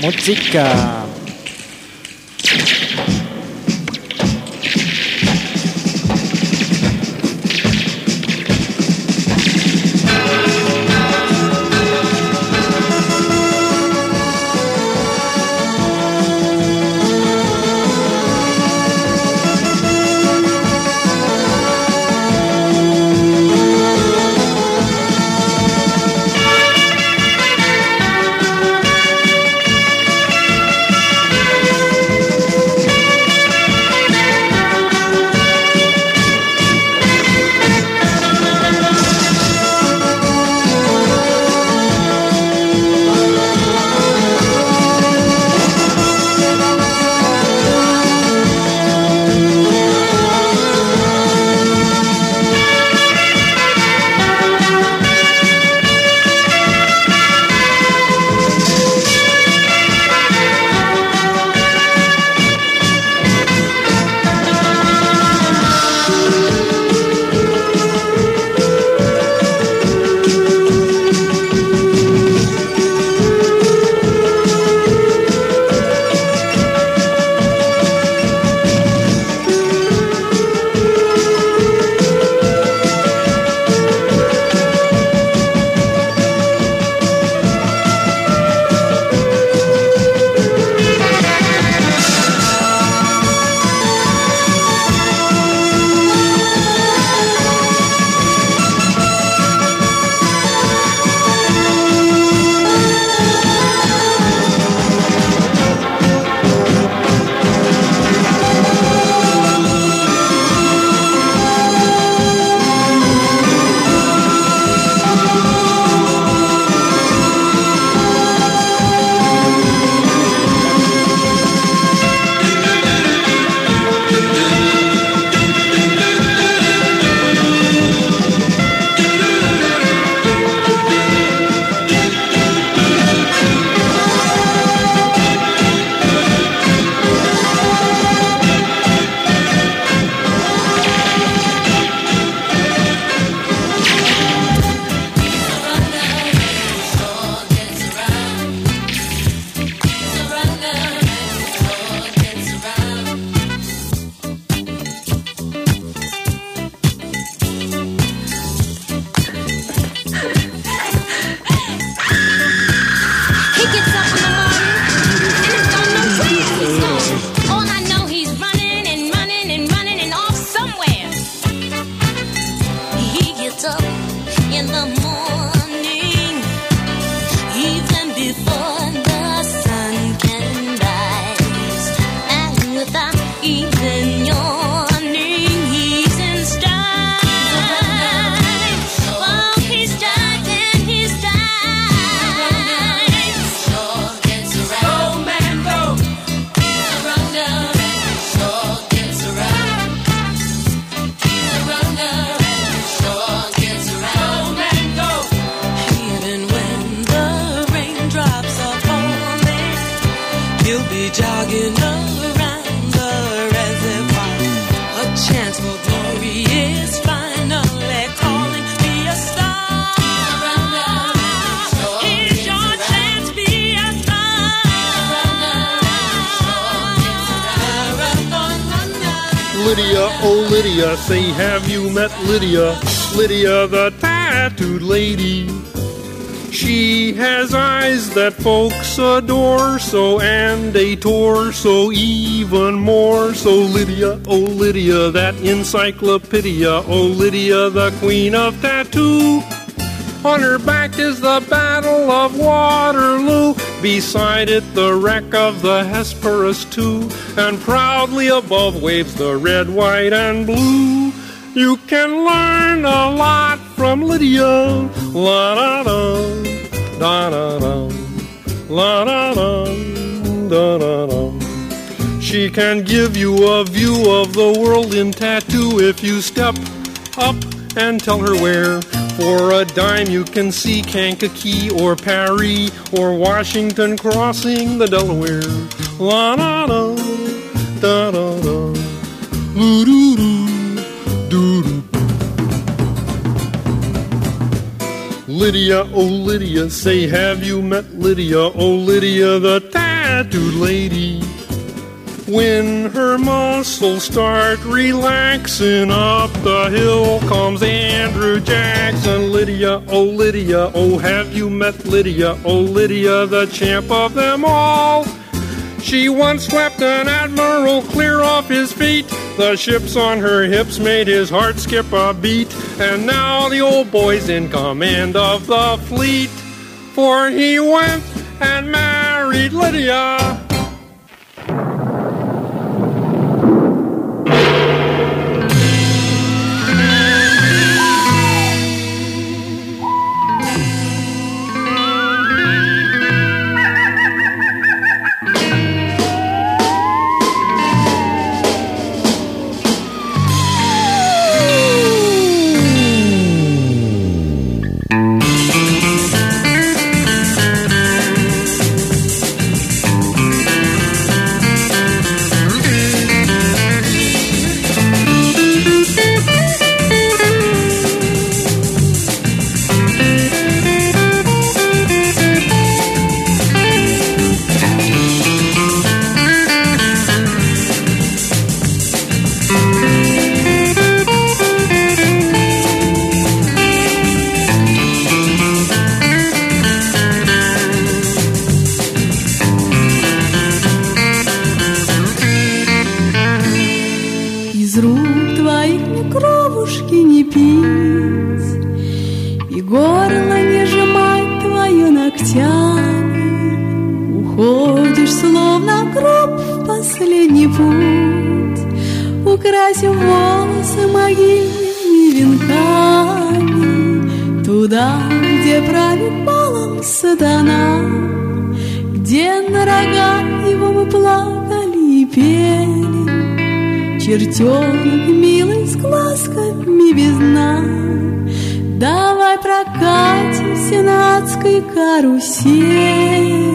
もちか Lydia? Lydia, the tattooed lady. She has eyes that folks adore, so and a torso even more. So Lydia, oh Lydia, that encyclopedia, oh Lydia, the queen of tattoo. On her back is the Battle of Waterloo. Beside it, the wreck of the Hesperus too. And proudly above waves the red, white, and blue. You can learn a lot from Lydia. La da da, da da da, la da da, da da da. She can give you a view of the world in tattoo if you step up and tell her where. For a dime, you can see Kankakee or Paris or Washington crossing the Delaware. La da da, da da da, doo doo doo, Lydia, oh Lydia, say have you met Lydia, oh Lydia, the tattooed lady? When her muscles start relaxing up the hill comes Andrew Jackson. Lydia, oh Lydia, oh have you met Lydia, oh Lydia, the champ of them all? She once swept an admiral clear off his feet. The ships on her hips made his heart skip a beat. And now the old boy's in command of the fleet. For he went and married Lydia. Где правит балом сатана Где на рога его мы плакали и пели. Чертенок милый с глазками без дна Давай прокатимся на адской карусели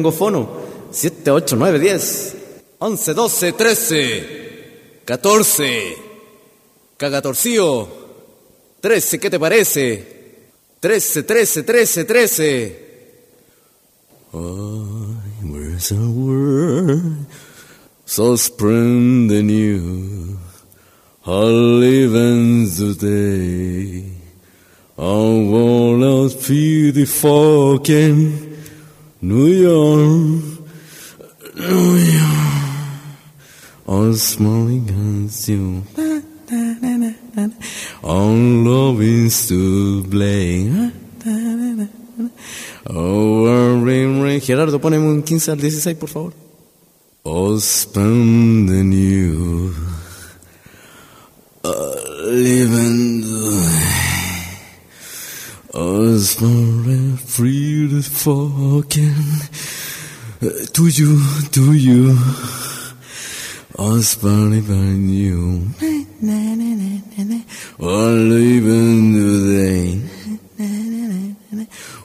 Aquí me pongo fono. 7, 8, 9, 10, 11, 12, 13, 14. Cagatorcío. 13, ¿qué te parece? 13, 13, 13, 13. I was a word so spring and new. I live in the day. I wanna feel the fucking New York, New York, all smiling as you. All love is to blame. Oh, ring, ring. Gerardo, poneme un 15 al 16, por favor. Oh, spending you living the Us for free to you, to you. Us funny by you. All even today.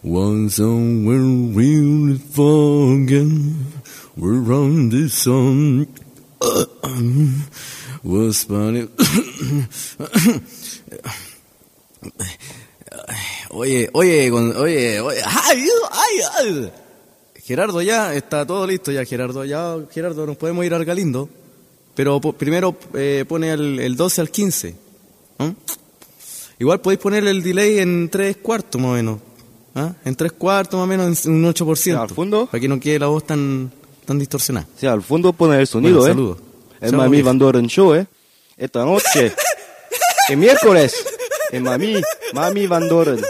One song we're really fucking. We're on the sun. Was funny. Oye, oye, oye, oye, ay, ay, ay. Gerardo, ya está todo listo ya, Gerardo. Ya, Gerardo, nos podemos ir al Galindo. Pero primero eh, pone el, el 12 al 15. ¿no? Igual podéis poner el delay en 3 cuartos más o menos. ¿ah? En 3 cuartos más o menos, en un 8%. Ya, al fondo. Para que no quede la voz tan, tan distorsionada. Sí, al fondo pone el sonido, Bueno, ¿eh? saludos. El Mami. Van Doren Show, ¿eh? Esta noche. el miércoles. El Mami, Mami Van Doren.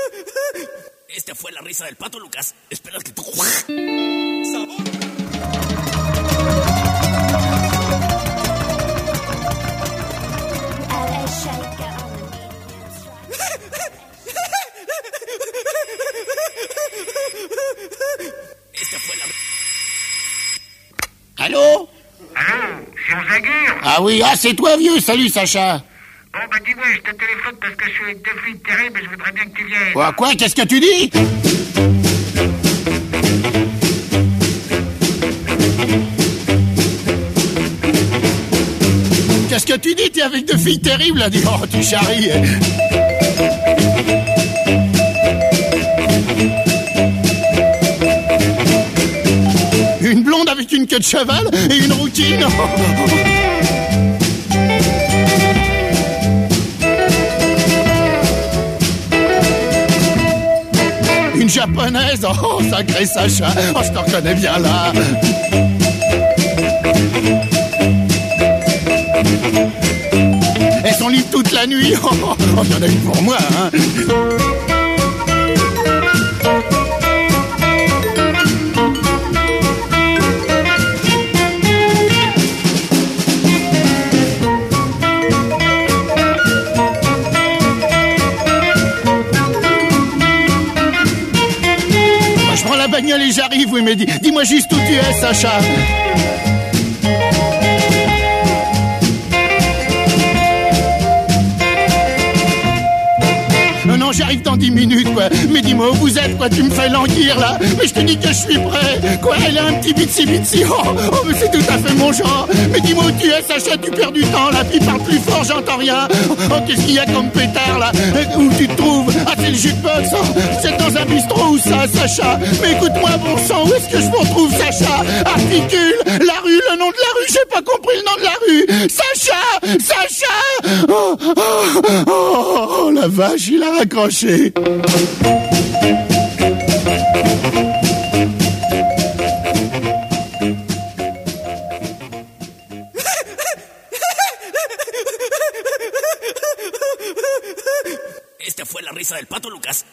Esta fue la risa del pato, Lucas. Espera que tú... Strike. Esta fue la... Allô Laguerre Ah oui, ah c'est toi vieux, salut Sacha. Bon, bah dis-moi, je te téléphone parce que je suis avec deux filles terribles et je voudrais bien que tu viennes. Quoi, quoi, qu'est-ce que tu dis? Qu'est-ce que tu dis? T'es avec deux filles terribles là, dis oh, tu charries. Une blonde avec une queue de cheval et une routine. Une japonaise, oh sacré Sacha, oh je te reconnais bien là. Elles sont libres toute la nuit, oh, oh, oh, il y une pour moi. Hein. j'arrive, oui, mais dis-moi juste où tu es, Sacha. Non, j'arrive dans 10 minutes, quoi. Mais dis-moi où vous êtes, quoi. Tu me fais languir, là. Mais je te dis que je suis prêt. Quoi, elle a un petit bitsy bitsy. Oh, oh, mais c'est tout à fait mon genre. Mais dis-moi où tu es, Sacha. Tu perds du temps, là. Puis parle plus fort, j'entends rien. Oh, qu'est-ce qu'il y a comme pétard, là? Où tu te trouves? Ah, c'est le jukebox. Oh, c'est dans un bistrot ou ça, Sacha? Mais écoute-moi, bon sang, où est-ce que je me retrouve, Sacha? Articule, la rue, le nom de la rue. J'ai pas compris le nom de la rue. Sacha Sacha oh, oh, oh, la vache, il a raccroché. Esta fue la risa del pato, Lucas.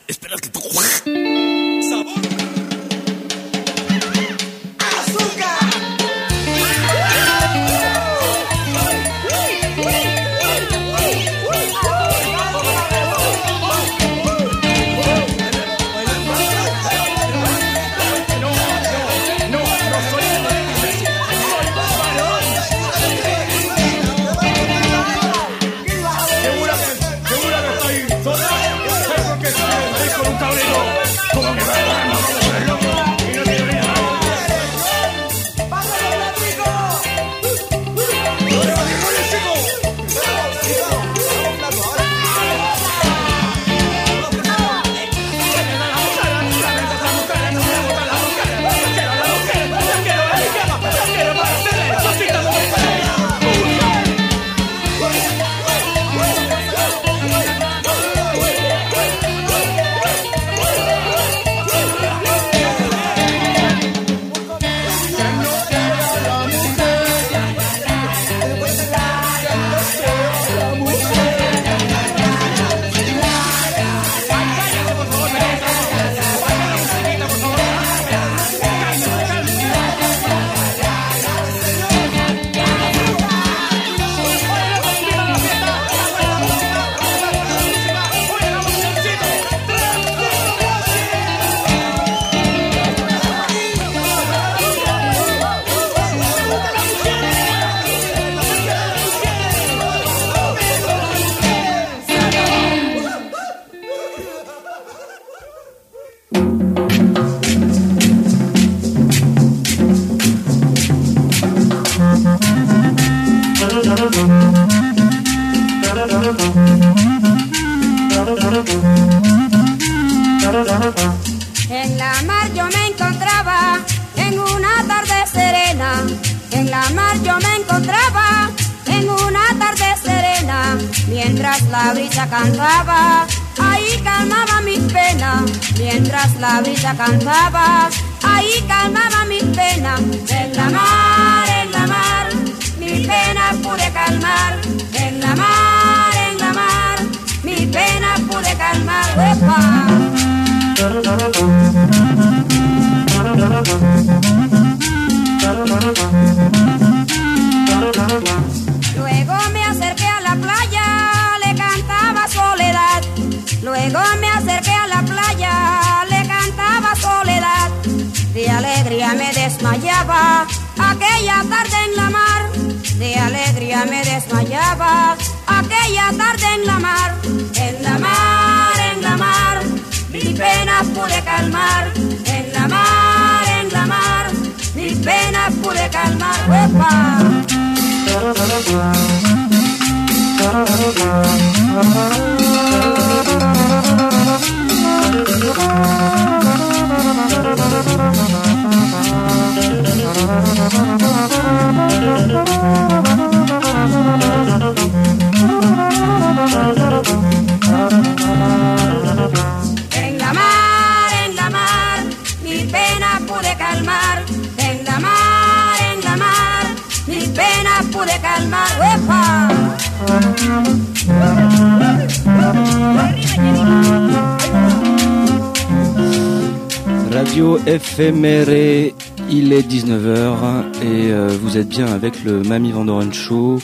éphéméré, il est 19h et euh, vous êtes bien avec le Mami Vandoren Show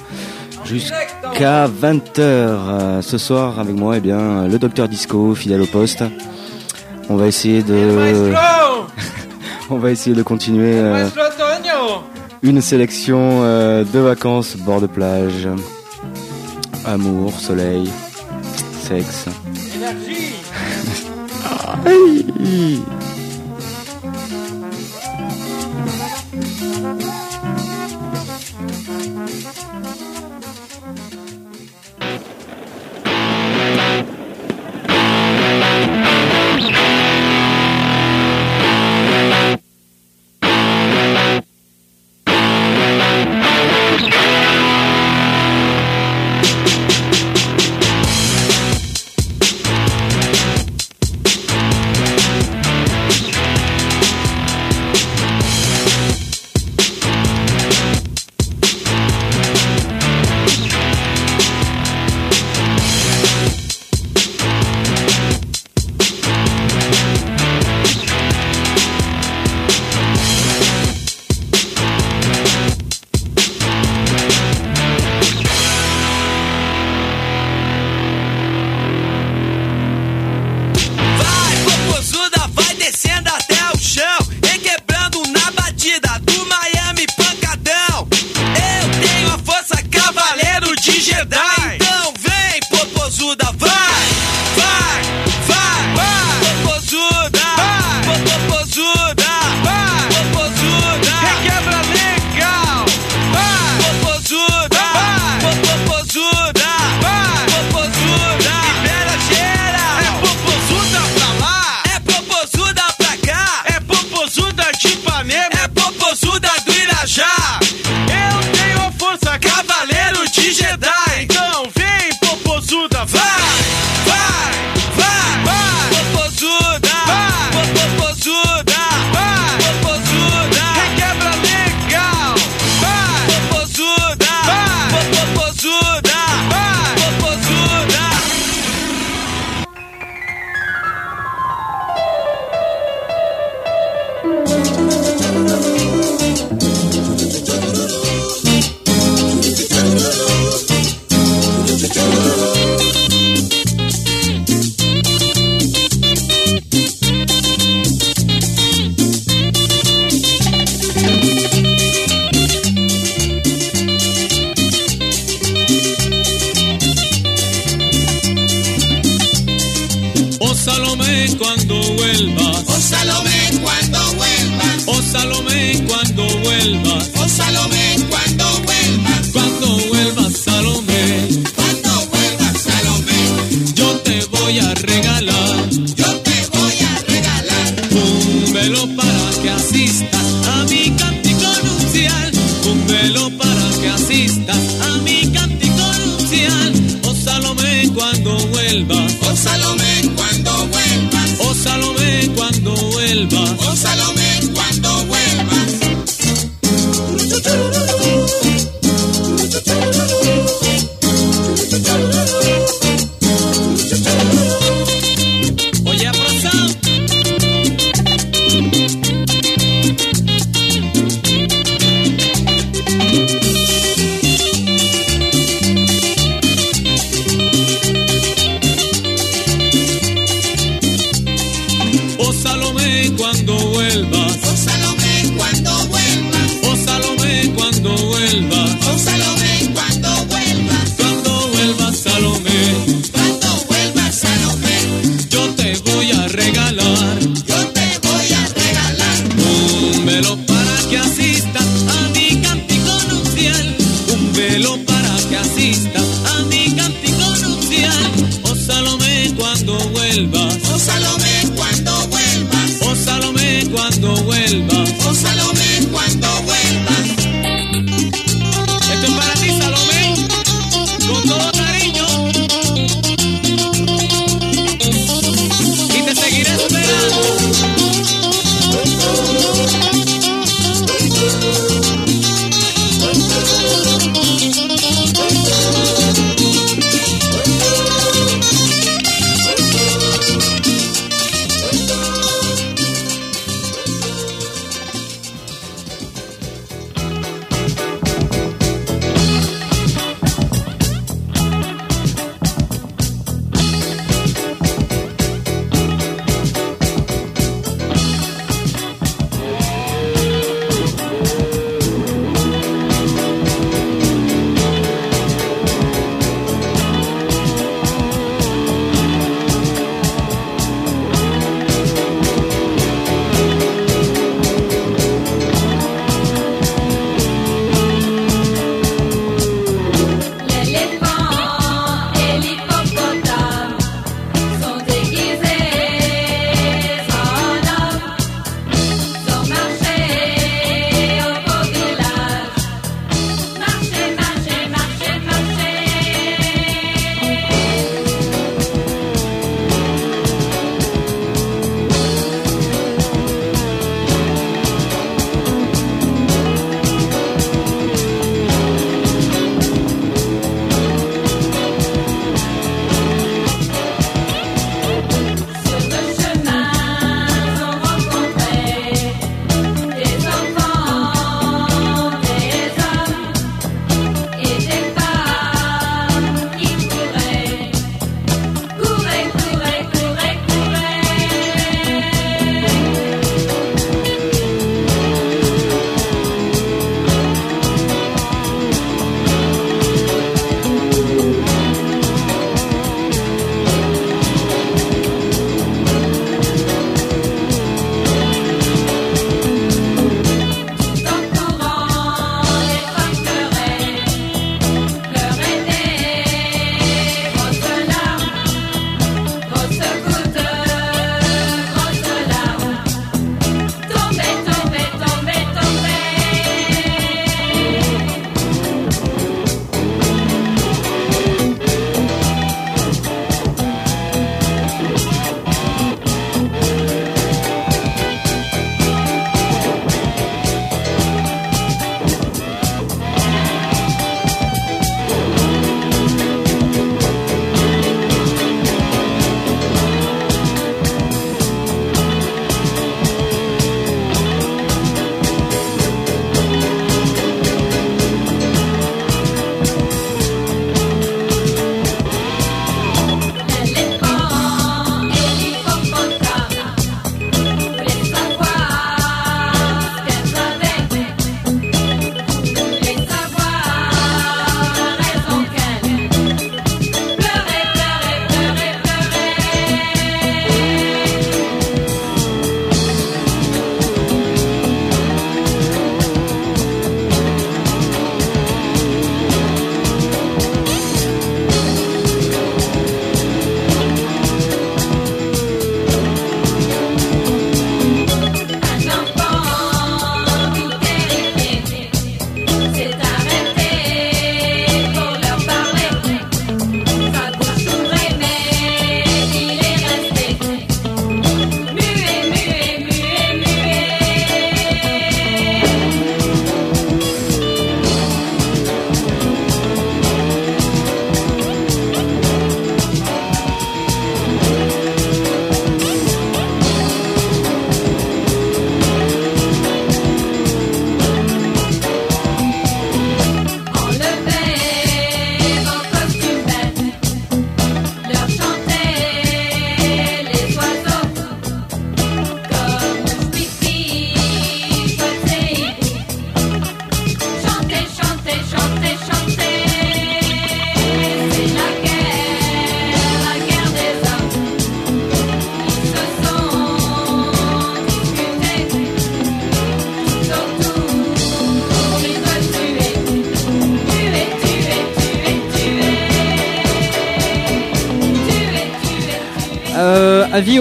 jusqu'à 20h. ce soir avec moi, eh bien, le docteur Disco, fidèle au poste. On va essayer de... On va essayer de continuer euh, une sélection euh, de vacances bord de plage. Amour, soleil, sexe. Énergie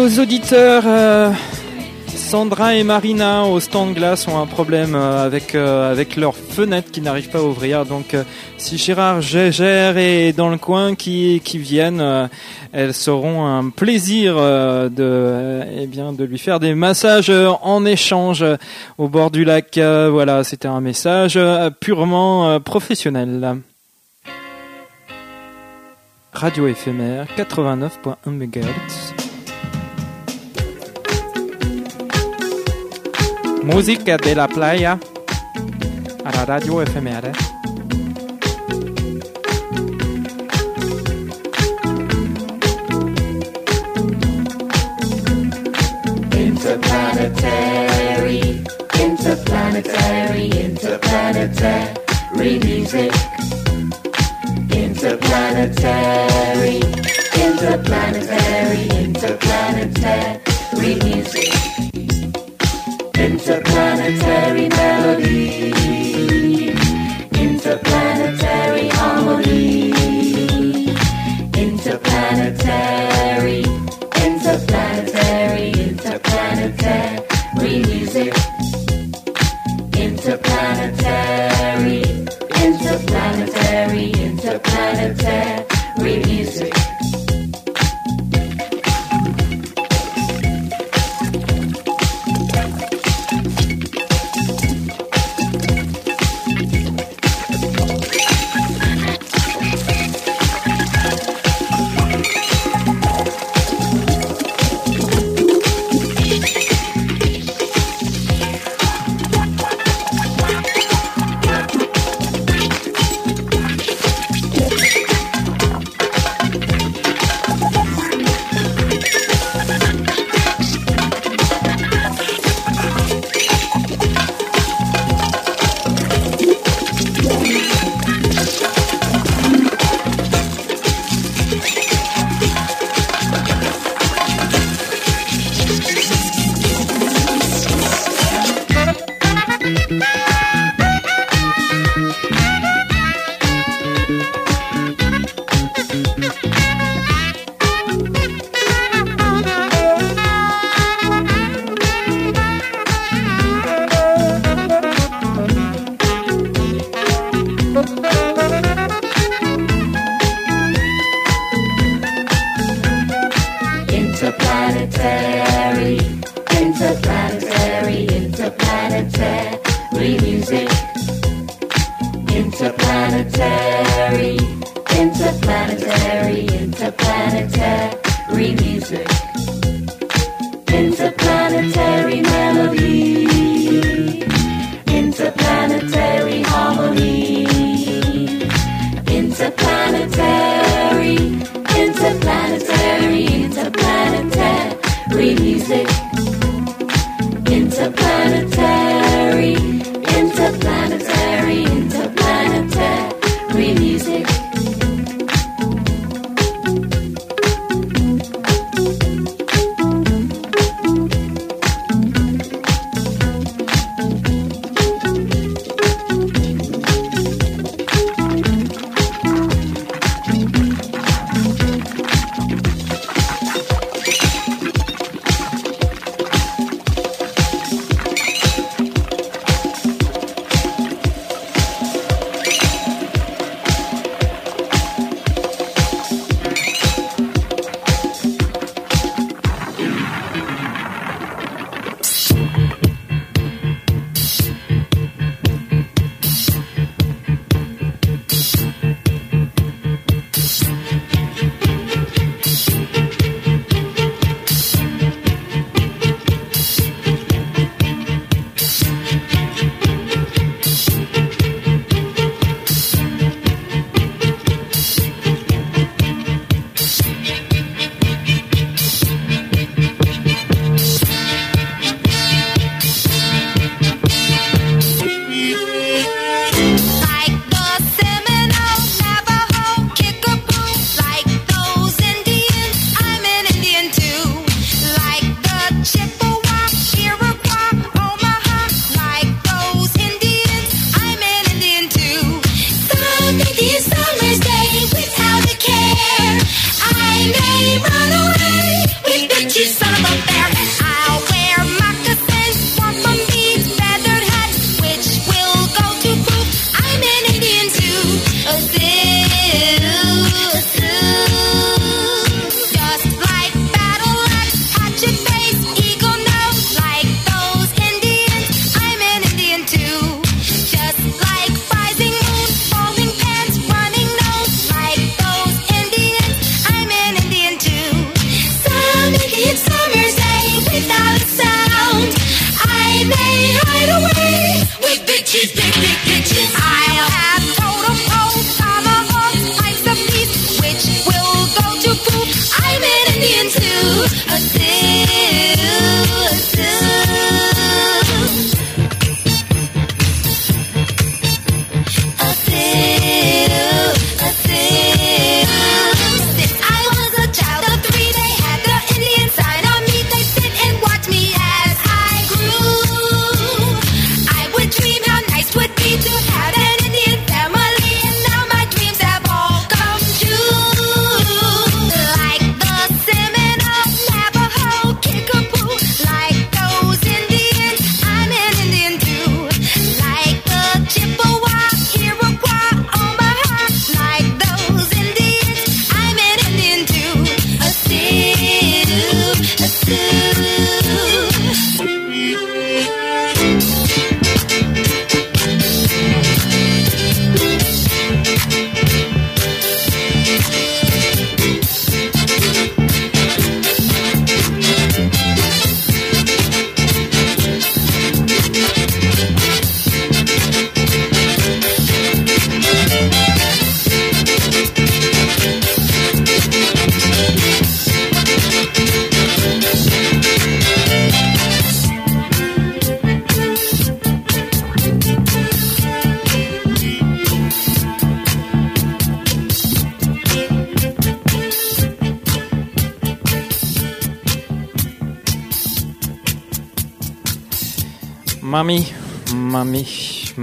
aux auditeurs. euh, Sandra et Marina au stand glace ont un problème euh, avec euh, avec leur fenêtre qui n'arrive pas à ouvrir. Donc si Gérard Gégère est dans le coin qui qui viennent, elles seront un plaisir de eh bien de lui faire des massages en échange au bord du lac. Voilà, c'était un message purement professionnel. Radio éphémère 89.1 MHz. Música de la playa a la radio éphémère. Interplanetary, interplanetary, interplanetary music. Interplanetary, interplanetary, interplanetary music. Interplanetary melody, interplanetary harmony. Interplanetary, interplanetary, interplanetary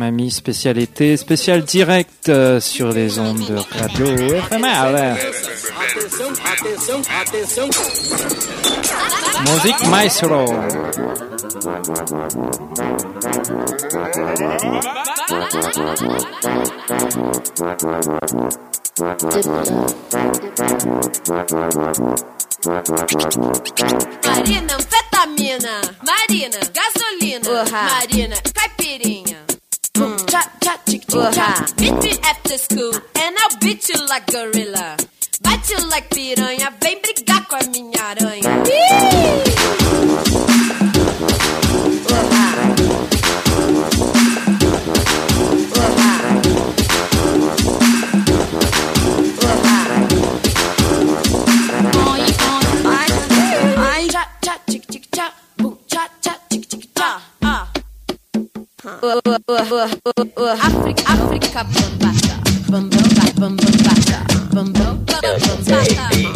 mamie, spécial été, spécial direct euh, sur les ondes de radio éphémère. Musique maestro. Marina, anfetamina. Marina, gasolina. Marina, caipirinha. Cha, cha, chick, chick, cha. Meet me after school and I'll beat you like gorilla. Bite you like piranha, vem brigar com a minha aranha. Africa, Africa bombata, bombata, bombata, bombata, bombata.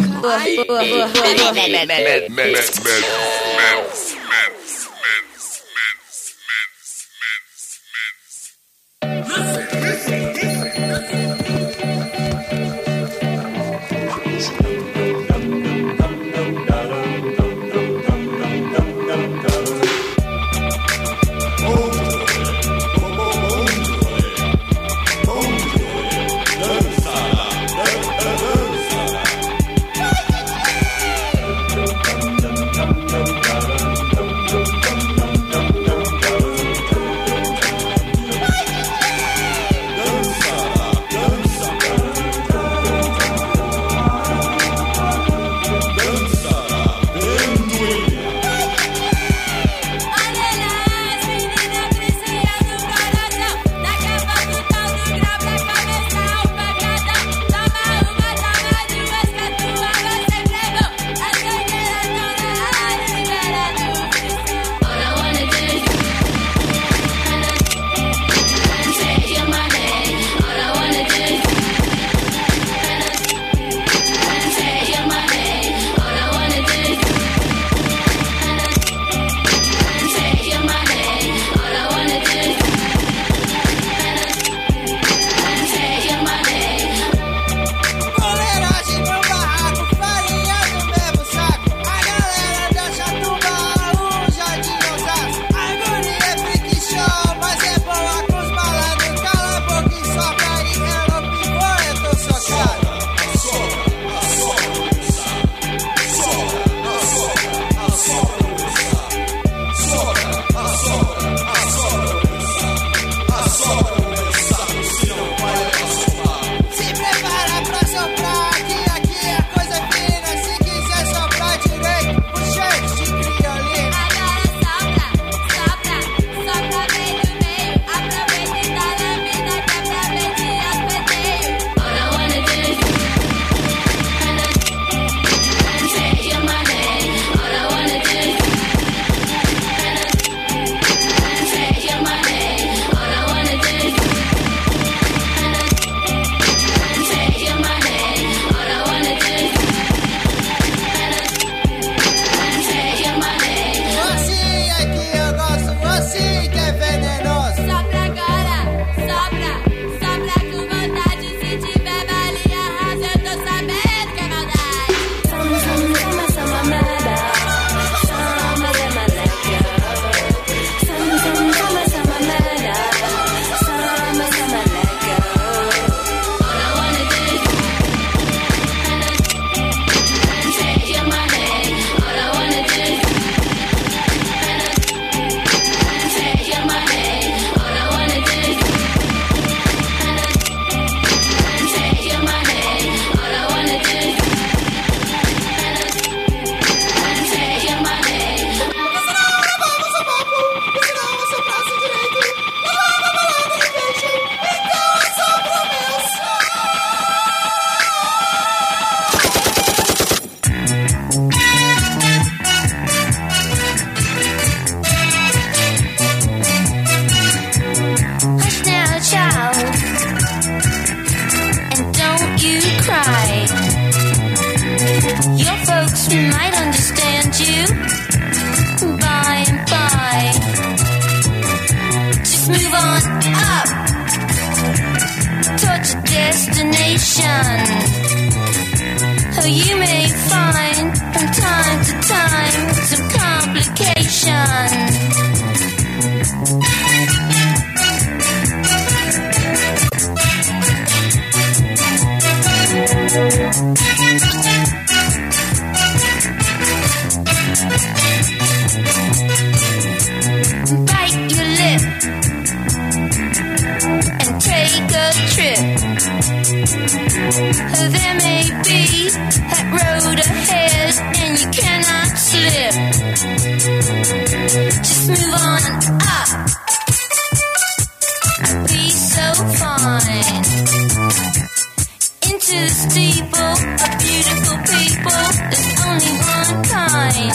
The steeple of beautiful people. There's only one kind.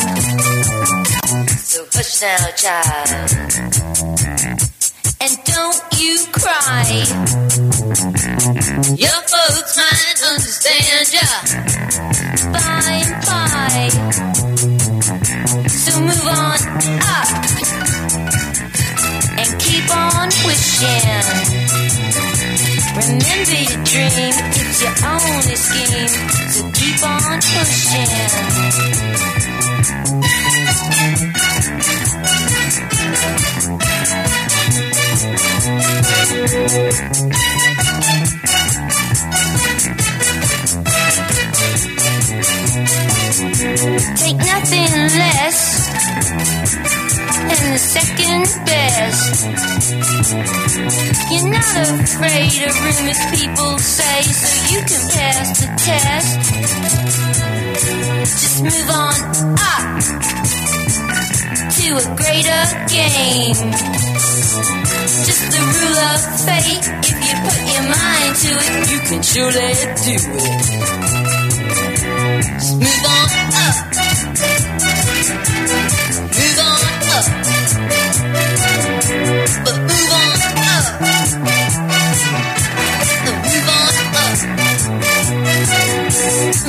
So hush now, child. And don't you cry. Your folks might understand ya by and. So move on up and keep on wishing. Remember your dream, it's your only scheme. So keep on pushing. Take nothing less the second best. You're not afraid of rumors people say, so you can pass the test. Just move on up to a greater game. Just the rule of fate. If you put your mind to it, you can surely do it. Just move on up. Move on up.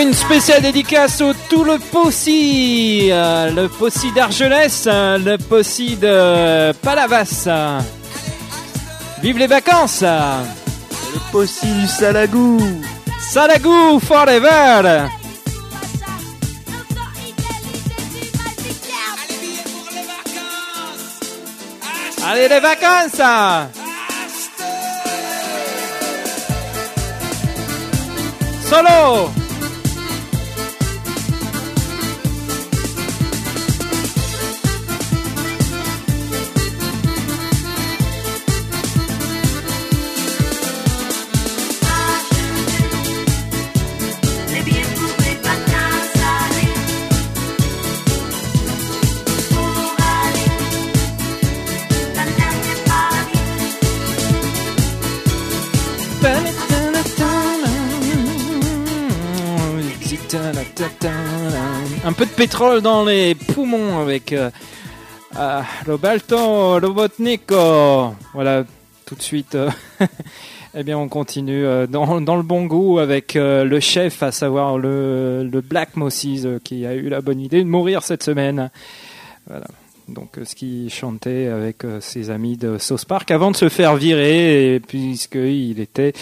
une spéciale dédicace au tout le Possi, euh, le Possi d'Argelès, euh, le Possi de Palavas. Vive les vacances. Le Possi du Salagou. Salagou forever. Allez les vacances. Solo Un peu de pétrole dans les poumons avec euh, euh. Voilà, tout de suite. euh, eh bien, on continue euh, dans, le bon goût avec euh, le chef, à savoir le, le Black Moses, qui a eu la bonne idée de mourir cette semaine. Voilà. Donc, ce qu'il chantait avec ses amis de South Park avant de se faire virer, puisqu'il était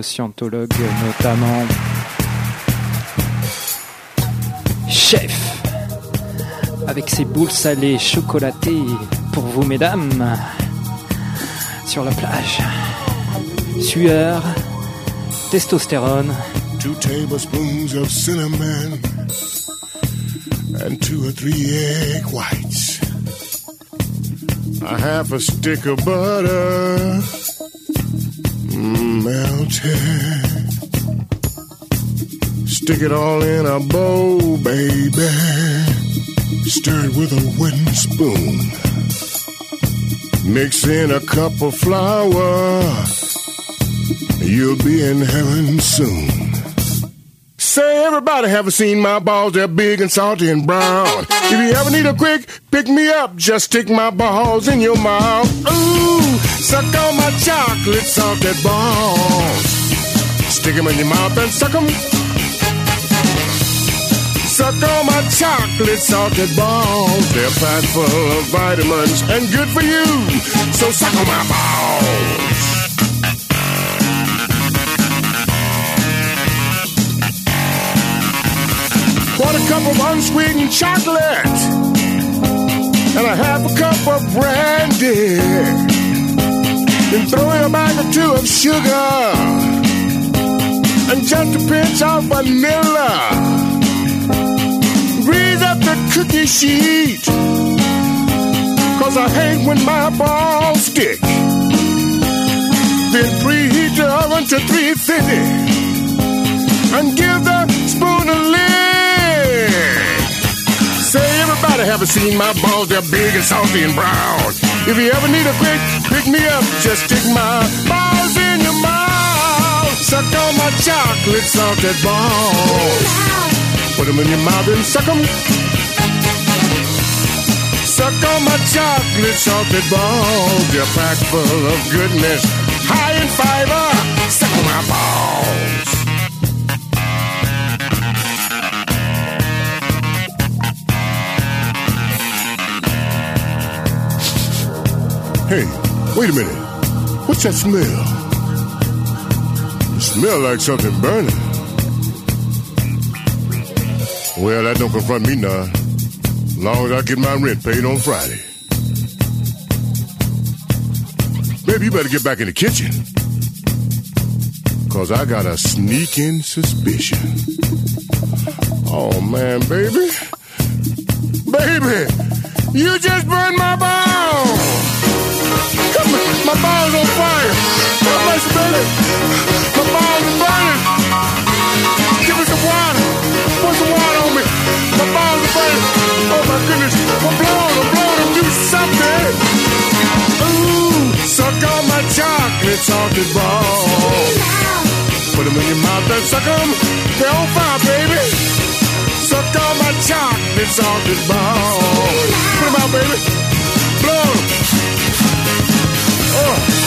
scientologue notamment. Chef, avec ses boules salées chocolatées pour vous, mesdames, sur la plage. Sueur, testostérone. Two tablespoons of cinnamon and two or three egg whites. A half a stick of butter melted. Stick it all in a bowl, baby. Stir it with a wooden spoon. Mix in a cup of flour. You'll be in heaven soon. Say, everybody haven't seen my balls. They're big and salty and brown. If you ever need a quick pick me up, just stick my balls in your mouth. Ooh, suck on my chocolate salted balls. Stick 'em in your mouth and suck 'em. Suck on my chocolate salted balls. They're packed full of vitamins and good for you. So suck on my balls. Quarter cup of unsweetened chocolate and a half a cup of brandy. Then throw in a bag or two of sugar and just a pinch of vanilla. Cookie sheet. Cause I hate when my balls stick. Then preheat your oven to 350 and give the spoon a lick. Say everybody haven't seen my balls, they're big and salty and brown. If you ever need a quick pick me up, just stick my balls in your mouth. Suck on my chocolate salted balls. Put 'em in your mouth and suck 'em. Suck on my chocolate salted balls. They're packed full of goodness, high in fiber. Suck on my balls. Hey, wait a minute. What's that smell? It smell like something burning. Well, that don't confront me none. Long as I get my rent paid on Friday. Baby, you better get back in the kitchen. Cause I got a sneaking suspicion. Oh man, baby. Baby, you just burned my balls. Come on, my balls on fire. Have mercy, baby. My balls burning. Chocolate salted balls. Put them in your mouth and suck them. They're on fire, baby. Suck on my chocolate salted balls. Put them out, baby. Blow 'em. Oh,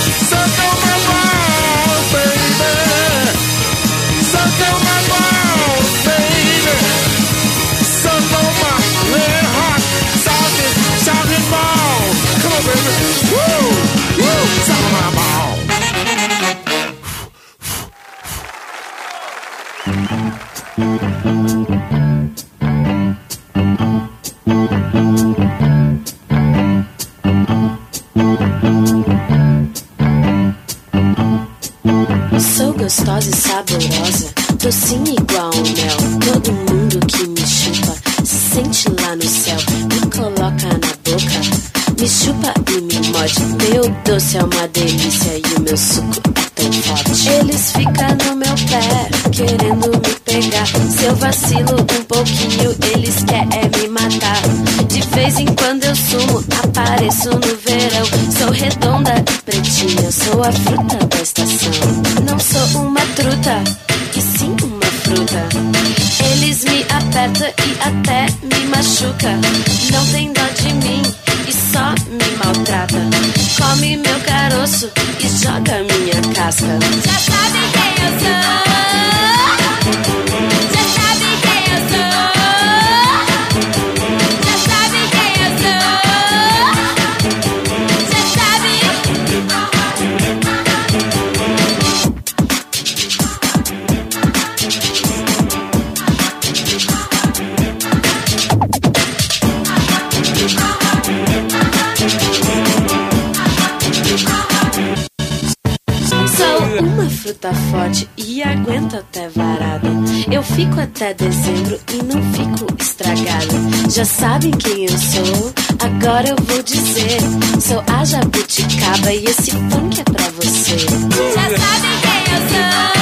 Já sabe quem eu sou, agora eu vou dizer. Sou a jabuticaba e esse funk é pra você. Já sabe quem eu sou.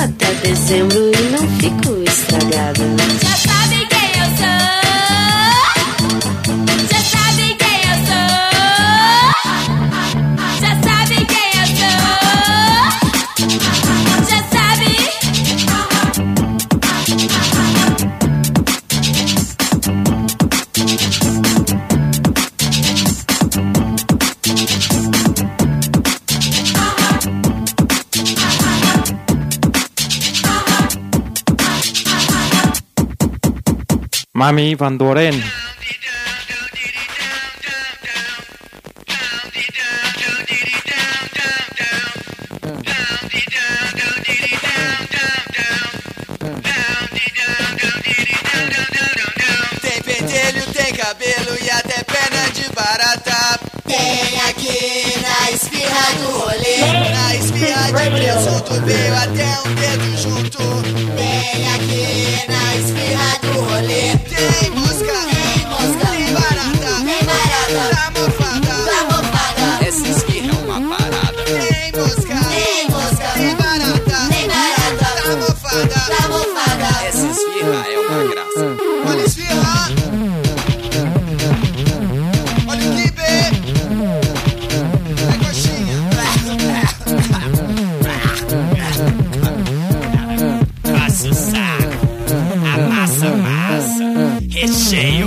até dezembro e não fico Mamie Van Doren. Amassa o saco, amassa, amassa, recheio.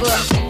Africa.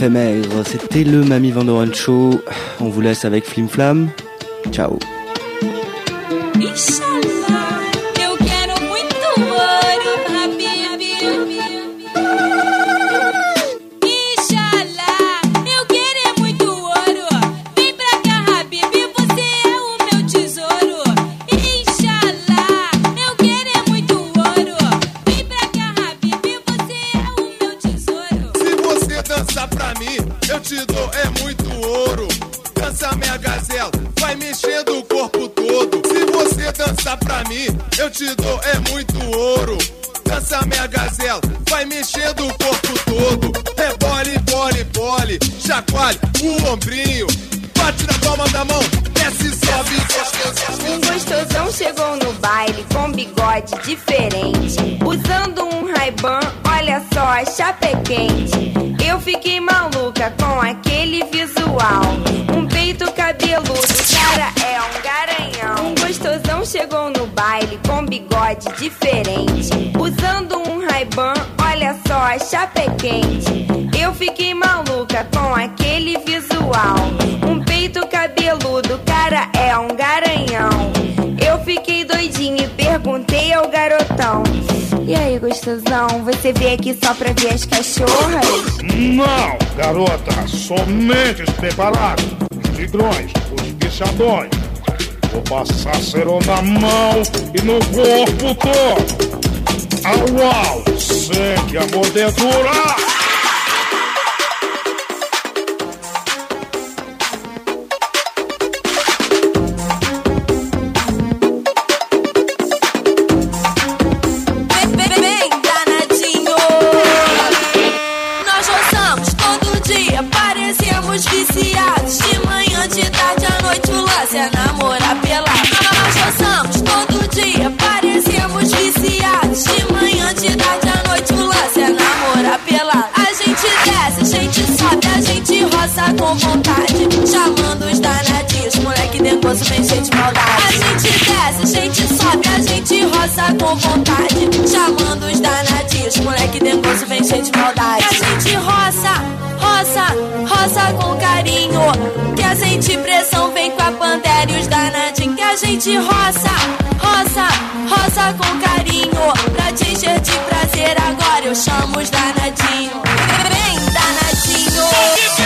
Éphémère, c'était le Mamie Vandoren Show. On vous laisse avec Flim Flam. Ciao. Você veio aqui só pra ver as cachorras? Não, garota, somente os preparados, os tigrões, os bichadões. Vou passar cerol na mão e no corpo todo. Au, au, sente a mordedura. roça com vontade. Chamando os danadinhos, moleque negócio vem cheio de maldade. A gente desce, a gente sobe, a gente roça com vontade. Chamando os danadinhos, moleque negócio vem cheio de maldade. A gente roça, roça, roça com carinho. Que a gente pressão vem com a pantera e os danadinhos. Que a gente roça, roça, roça com carinho. Pra te encher de prazer, agora eu chamo os danadinhos. Vem, danadinho.